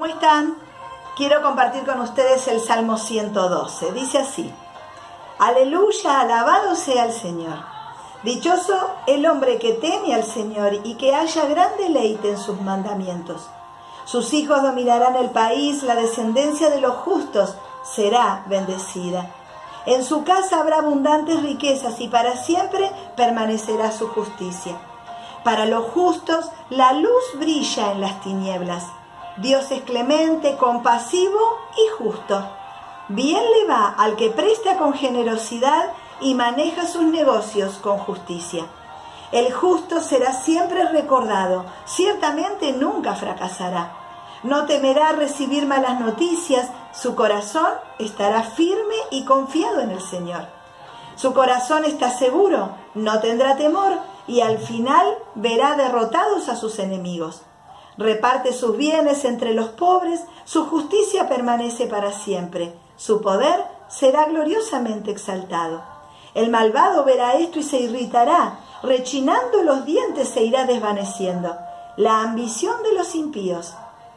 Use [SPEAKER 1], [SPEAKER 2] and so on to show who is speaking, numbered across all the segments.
[SPEAKER 1] ¿Cómo están? Quiero compartir con ustedes el Salmo 112. Dice así, Aleluya, alabado sea el Señor. Dichoso el hombre que teme al Señor y que haya gran deleite en sus mandamientos. Sus hijos dominarán el país, la descendencia de los justos será bendecida. En su casa habrá abundantes riquezas y para siempre permanecerá su justicia. Para los justos la luz brilla en las tinieblas Dios es clemente, compasivo y justo. Bien le va al que presta con generosidad y maneja sus negocios con justicia. El justo será siempre recordado, ciertamente nunca fracasará. No temerá recibir malas noticias, su corazón estará firme y confiado en el Señor. Su corazón está seguro, no tendrá temor y al final verá derrotados a sus enemigos reparte sus bienes entre los pobres, su justicia permanece para siempre, su poder será gloriosamente exaltado. El malvado verá esto y se irritará, rechinando los dientes se irá desvaneciendo. La ambición de los impíos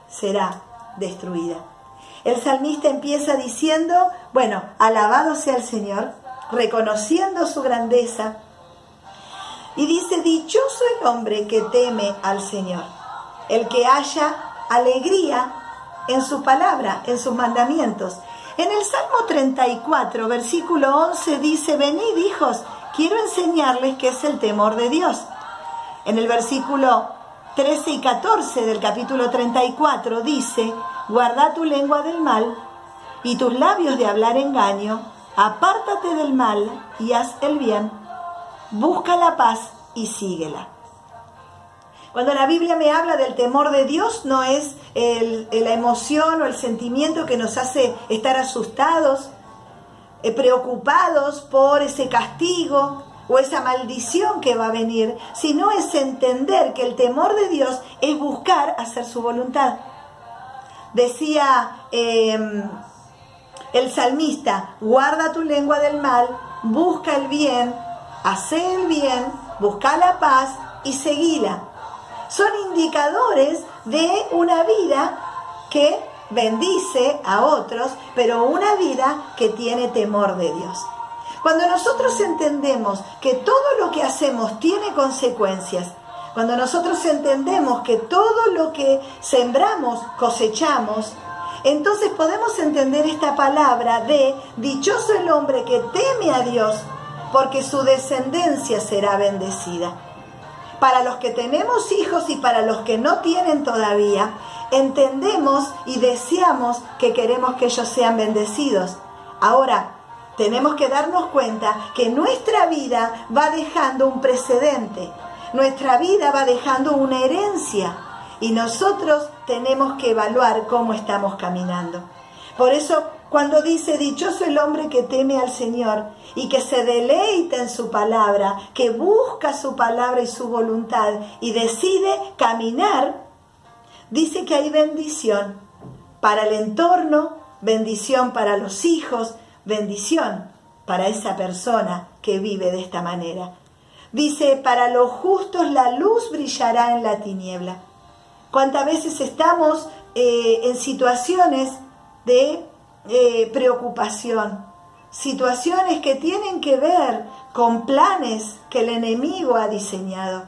[SPEAKER 1] será destruida. El salmista empieza diciendo, bueno, alabado sea el Señor, reconociendo su grandeza, y dice, dichoso el hombre que teme al Señor el que haya alegría en su palabra, en sus mandamientos. En el Salmo 34, versículo 11 dice, venid hijos, quiero enseñarles qué es el temor de Dios. En el versículo 13 y 14 del capítulo 34 dice, guarda tu lengua del mal y tus labios de hablar engaño, apártate del mal y haz el bien, busca la paz y síguela. Cuando la Biblia me habla del temor de Dios, no es la emoción o el sentimiento que nos hace estar asustados, eh, preocupados por ese castigo o esa maldición que va a venir, sino es entender que el temor de Dios es buscar hacer su voluntad. Decía em, el salmista, guarda tu lengua del mal, busca el bien, hace el bien, busca la paz y seguila son indicadores de una vida que bendice a otros, pero una vida que tiene temor de Dios. Cuando nosotros entendemos que todo lo que hacemos tiene consecuencias, cuando nosotros entendemos que todo lo que sembramos cosechamos, entonces podemos entender esta palabra de dichoso el hombre que teme a Dios, porque su descendencia será bendecida para los que tenemos hijos y para los que no tienen todavía, entendemos y deseamos que queremos que ellos sean bendecidos. Ahora, tenemos que darnos cuenta que nuestra vida va dejando un precedente, nuestra vida va dejando una herencia y nosotros tenemos que evaluar cómo estamos caminando. Por eso cuando dice, dichoso el hombre que teme al Señor y que se deleita en su palabra, que busca su palabra y su voluntad y decide caminar, dice que hay bendición para el entorno, bendición para los hijos, bendición para esa persona que vive de esta manera. Dice, para los justos la luz brillará en la tiniebla. ¿Cuántas veces estamos eh, en situaciones de eh, preocupación, situaciones que tienen que ver con planes que el enemigo ha diseñado.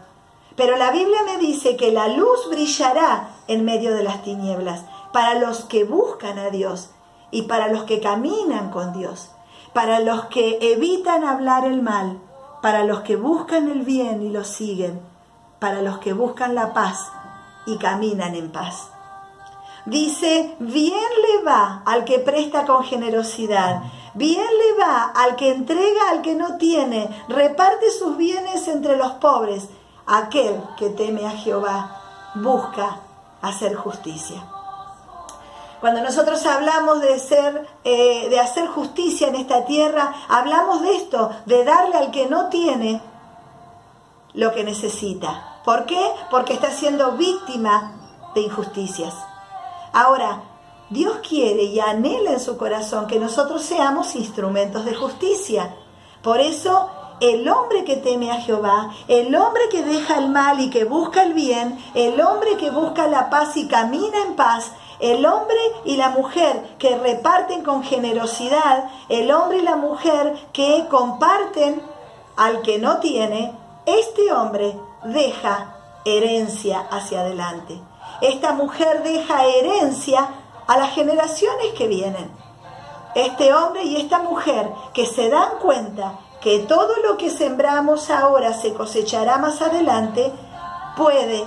[SPEAKER 1] Pero la Biblia me dice que la luz brillará en medio de las tinieblas para los que buscan a Dios y para los que caminan con Dios, para los que evitan hablar el mal, para los que buscan el bien y lo siguen, para los que buscan la paz y caminan en paz. Dice, bien le va al que presta con generosidad, bien le va al que entrega al que no tiene, reparte sus bienes entre los pobres. Aquel que teme a Jehová busca hacer justicia. Cuando nosotros hablamos de ser, eh, de hacer justicia en esta tierra, hablamos de esto, de darle al que no tiene lo que necesita. ¿Por qué? Porque está siendo víctima de injusticias. Ahora, Dios quiere y anhela en su corazón que nosotros seamos instrumentos de justicia. Por eso, el hombre que teme a Jehová, el hombre que deja el mal y que busca el bien, el hombre que busca la paz y camina en paz, El hombre y la mujer que reparten con generosidad, el hombre y la mujer que comparten al que no tiene, este hombre deja herencia hacia adelante. Esta mujer deja herencia a las generaciones que vienen. Este hombre y esta mujer que se dan cuenta que todo lo que sembramos ahora se cosechará más adelante, puede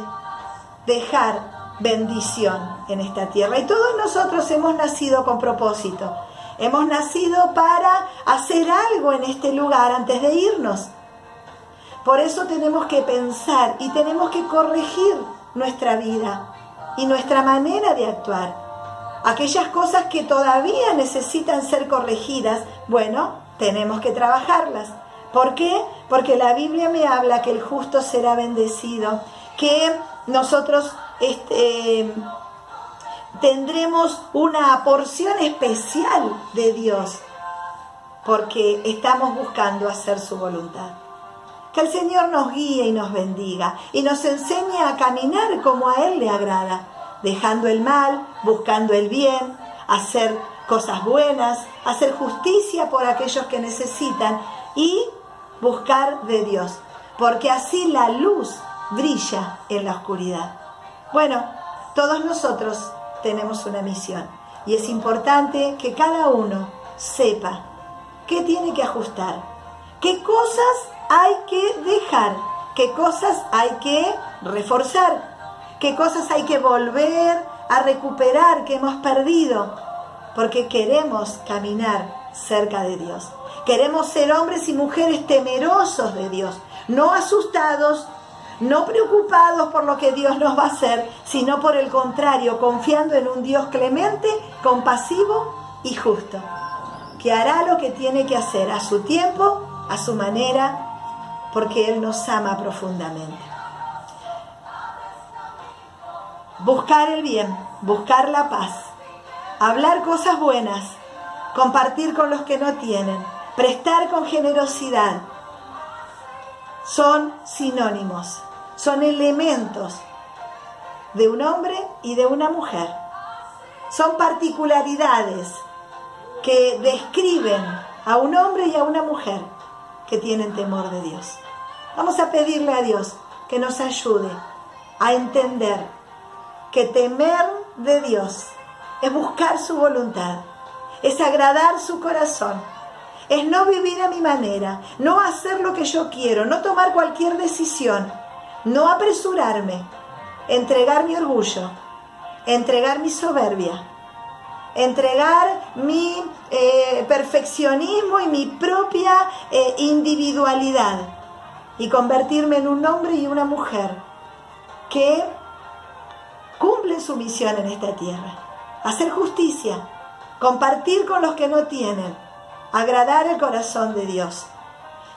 [SPEAKER 1] dejar bendición en esta tierra. Y todos nosotros hemos nacido con propósito. Hemos nacido para hacer algo en este lugar antes de irnos. Por eso tenemos que pensar y tenemos que corregir nuestra vida y nuestra manera de actuar. Aquellas cosas que todavía necesitan ser corregidas, bueno, tenemos que trabajarlas. ¿Por qué? Porque la Biblia me habla que el justo será bendecido, que nosotros este, tendremos una porción especial de Dios, porque estamos buscando hacer su voluntad. Que el Señor nos guíe y nos bendiga y nos enseñe a caminar como a Él le agrada, dejando el mal, buscando el bien, hacer cosas buenas, hacer justicia por aquellos que necesitan y buscar de Dios, porque así la luz brilla en la oscuridad. Bueno, todos nosotros tenemos una misión y es importante que cada uno sepa qué tiene que ajustar, qué cosas hay que dejar, qué cosas hay que reforzar, qué cosas hay que volver a recuperar que hemos perdido porque queremos caminar cerca de Dios. Queremos ser hombres y mujeres temerosos de Dios, no asustados, no preocupados por lo que Dios nos va a hacer, sino por el contrario, confiando en un Dios clemente, compasivo y justo, que hará lo que tiene que hacer a su tiempo, a su manera, porque Él nos ama profundamente. Buscar el bien, buscar la paz, hablar cosas buenas, compartir con los que no tienen, prestar con generosidad, son sinónimos, son elementos de un hombre y de una mujer. Son particularidades que describen a un hombre y a una mujer que tienen temor de Dios. Vamos a pedirle a Dios que nos ayude a entender que temer de Dios es buscar su voluntad, es agradar su corazón, es no vivir a mi manera, no hacer lo que yo quiero, no tomar cualquier decisión, no apresurarme, entregar mi orgullo, entregar mi soberbia, entregar mi eh, perfeccionismo y mi propia eh, individualidad y convertirme en un hombre y una mujer que cumplen su misión en esta tierra hacer justicia, compartir con los que no tienen, agradar el corazón de Dios.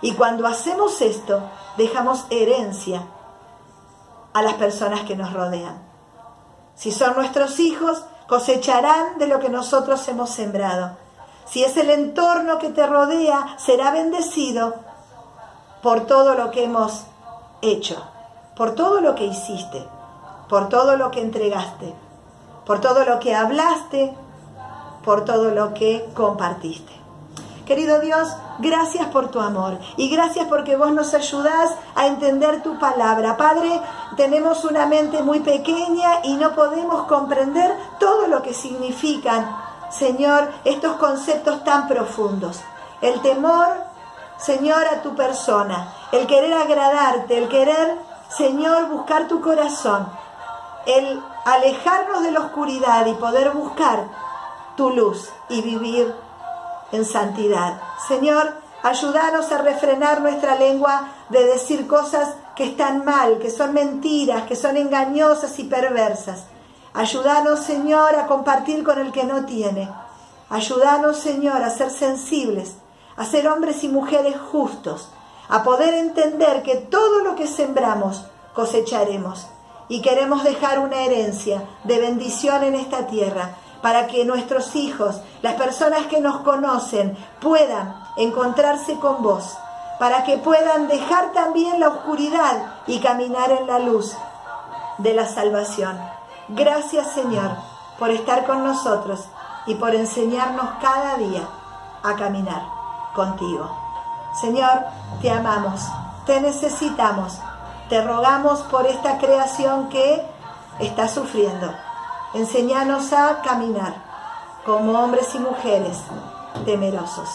[SPEAKER 1] Y cuando hacemos esto, dejamos herencia a las personas que nos rodean. Si son nuestros hijos, cosecharán de lo que nosotros hemos sembrado. Si es el entorno que te rodea, será bendecido por todo lo que hemos hecho, por todo lo que hiciste, por todo lo que entregaste por todo lo que hablaste, por todo lo que compartiste. Querido Dios, gracias por tu amor y gracias porque vos nos ayudás a entender tu palabra. Padre, tenemos una mente muy pequeña y no podemos comprender todo lo que significan, Señor, estos conceptos tan profundos. El temor, Señor, a tu persona, el querer agradarte, el querer, Señor, buscar tu corazón, el alejarnos de la oscuridad y poder buscar tu luz y vivir en santidad. Señor, ayúdanos a refrenar nuestra lengua de decir cosas que están mal, que son mentiras, que son engañosas y perversas. Ayúdanos, Señor, a compartir con el que no tiene. Ayúdanos, Señor, a ser sensibles, a ser hombres y mujeres justos, a poder entender que todo lo que sembramos cosecharemos y queremos dejar una herencia de bendición en esta tierra para que nuestros hijos, las personas que nos conocen, puedan encontrarse con vos, para que puedan dejar también la oscuridad y caminar en la luz de la salvación. Gracias Señor por estar con nosotros y por enseñarnos cada día a caminar contigo. Señor, te amamos, te necesitamos, te rogamos por esta creación que está sufriendo. Enseñanos a caminar como hombres y mujeres temerosos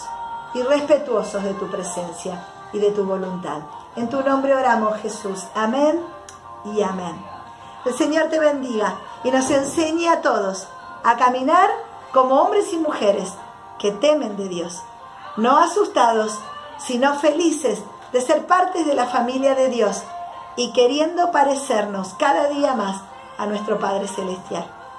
[SPEAKER 1] y respetuosos de tu presencia y de tu voluntad. En tu nombre oramos, Jesús. Amén y amén. El Señor te bendiga y nos enseñe a todos a caminar como hombres y mujeres que temen de Dios, no asustados, sino felices de ser parte de la familia de Dios y queriendo parecernos cada día más a nuestro Padre Celestial.